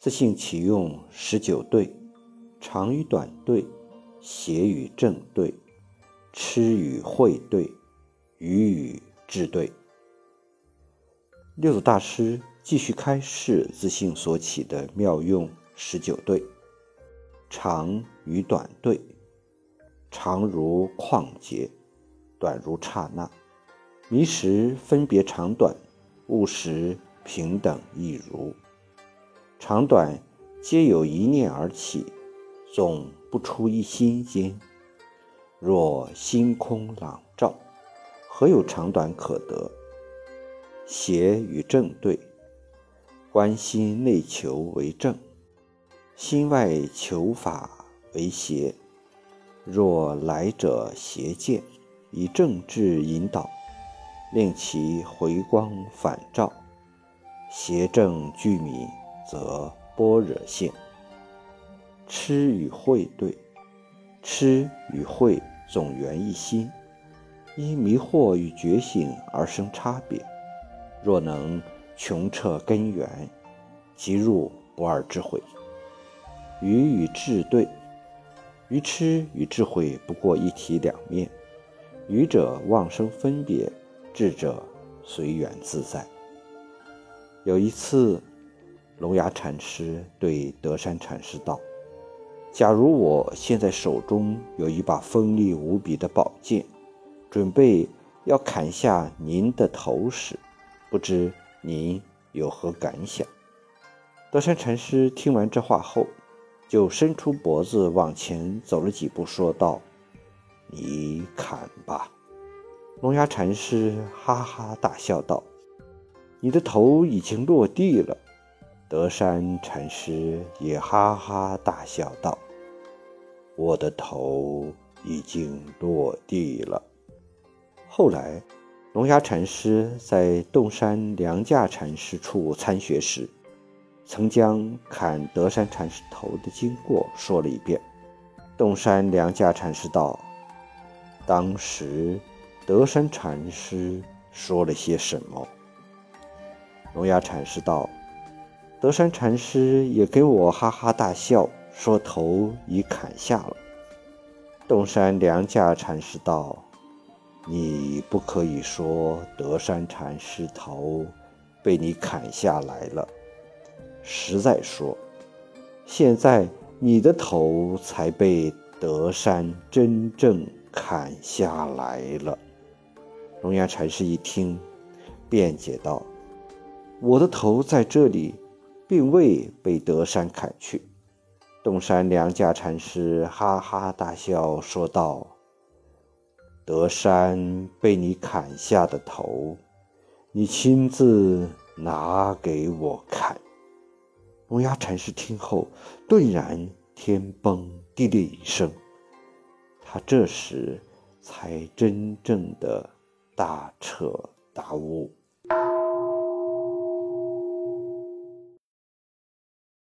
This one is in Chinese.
自性起用十九对，长与短对，邪与正对，痴与慧对，愚与智对。六祖大师继续开示自性所起的妙用十九对，长与短对，长如旷劫，短如刹那，迷时分别长短。悟时平等亦如，长短皆有一念而起，总不出一心间。若心空朗照，何有长短可得？邪与正对，观心内求为正，心外求法为邪。若来者邪见，以正智引导。令其回光返照，邪正俱泯，则般若性。痴与慧对，痴与慧总源一心，因迷惑与觉醒而生差别。若能穷彻根源，即入不二智慧。愚与智对，愚痴与智慧不过一体两面，愚者妄生分别。智者随缘自在。有一次，龙牙禅师对德山禅师道：“假如我现在手中有一把锋利无比的宝剑，准备要砍下您的头时，不知您有何感想？”德山禅师听完这话后，就伸出脖子往前走了几步，说道：“你砍吧。”龙牙禅师哈哈大笑道：“你的头已经落地了。”德山禅师也哈哈大笑道：“我的头已经落地了。”后来，龙牙禅师在洞山良价禅师处参学时，曾将砍德山禅师头的经过说了一遍。洞山良价禅师道：“当时。”德山禅师说了些什么？龙牙禅师道：“德山禅师也给我哈哈大笑，说头已砍下了。”洞山良价禅师道：“你不可以说德山禅师头被你砍下来了，实在说，现在你的头才被德山真正砍下来了。”龙牙禅师一听，辩解道：“我的头在这里，并未被德山砍去。”东山良价禅师哈哈大笑，说道：“德山被你砍下的头，你亲自拿给我看。”龙牙禅师听后，顿然天崩地裂一声，他这时才真正的。大彻大悟。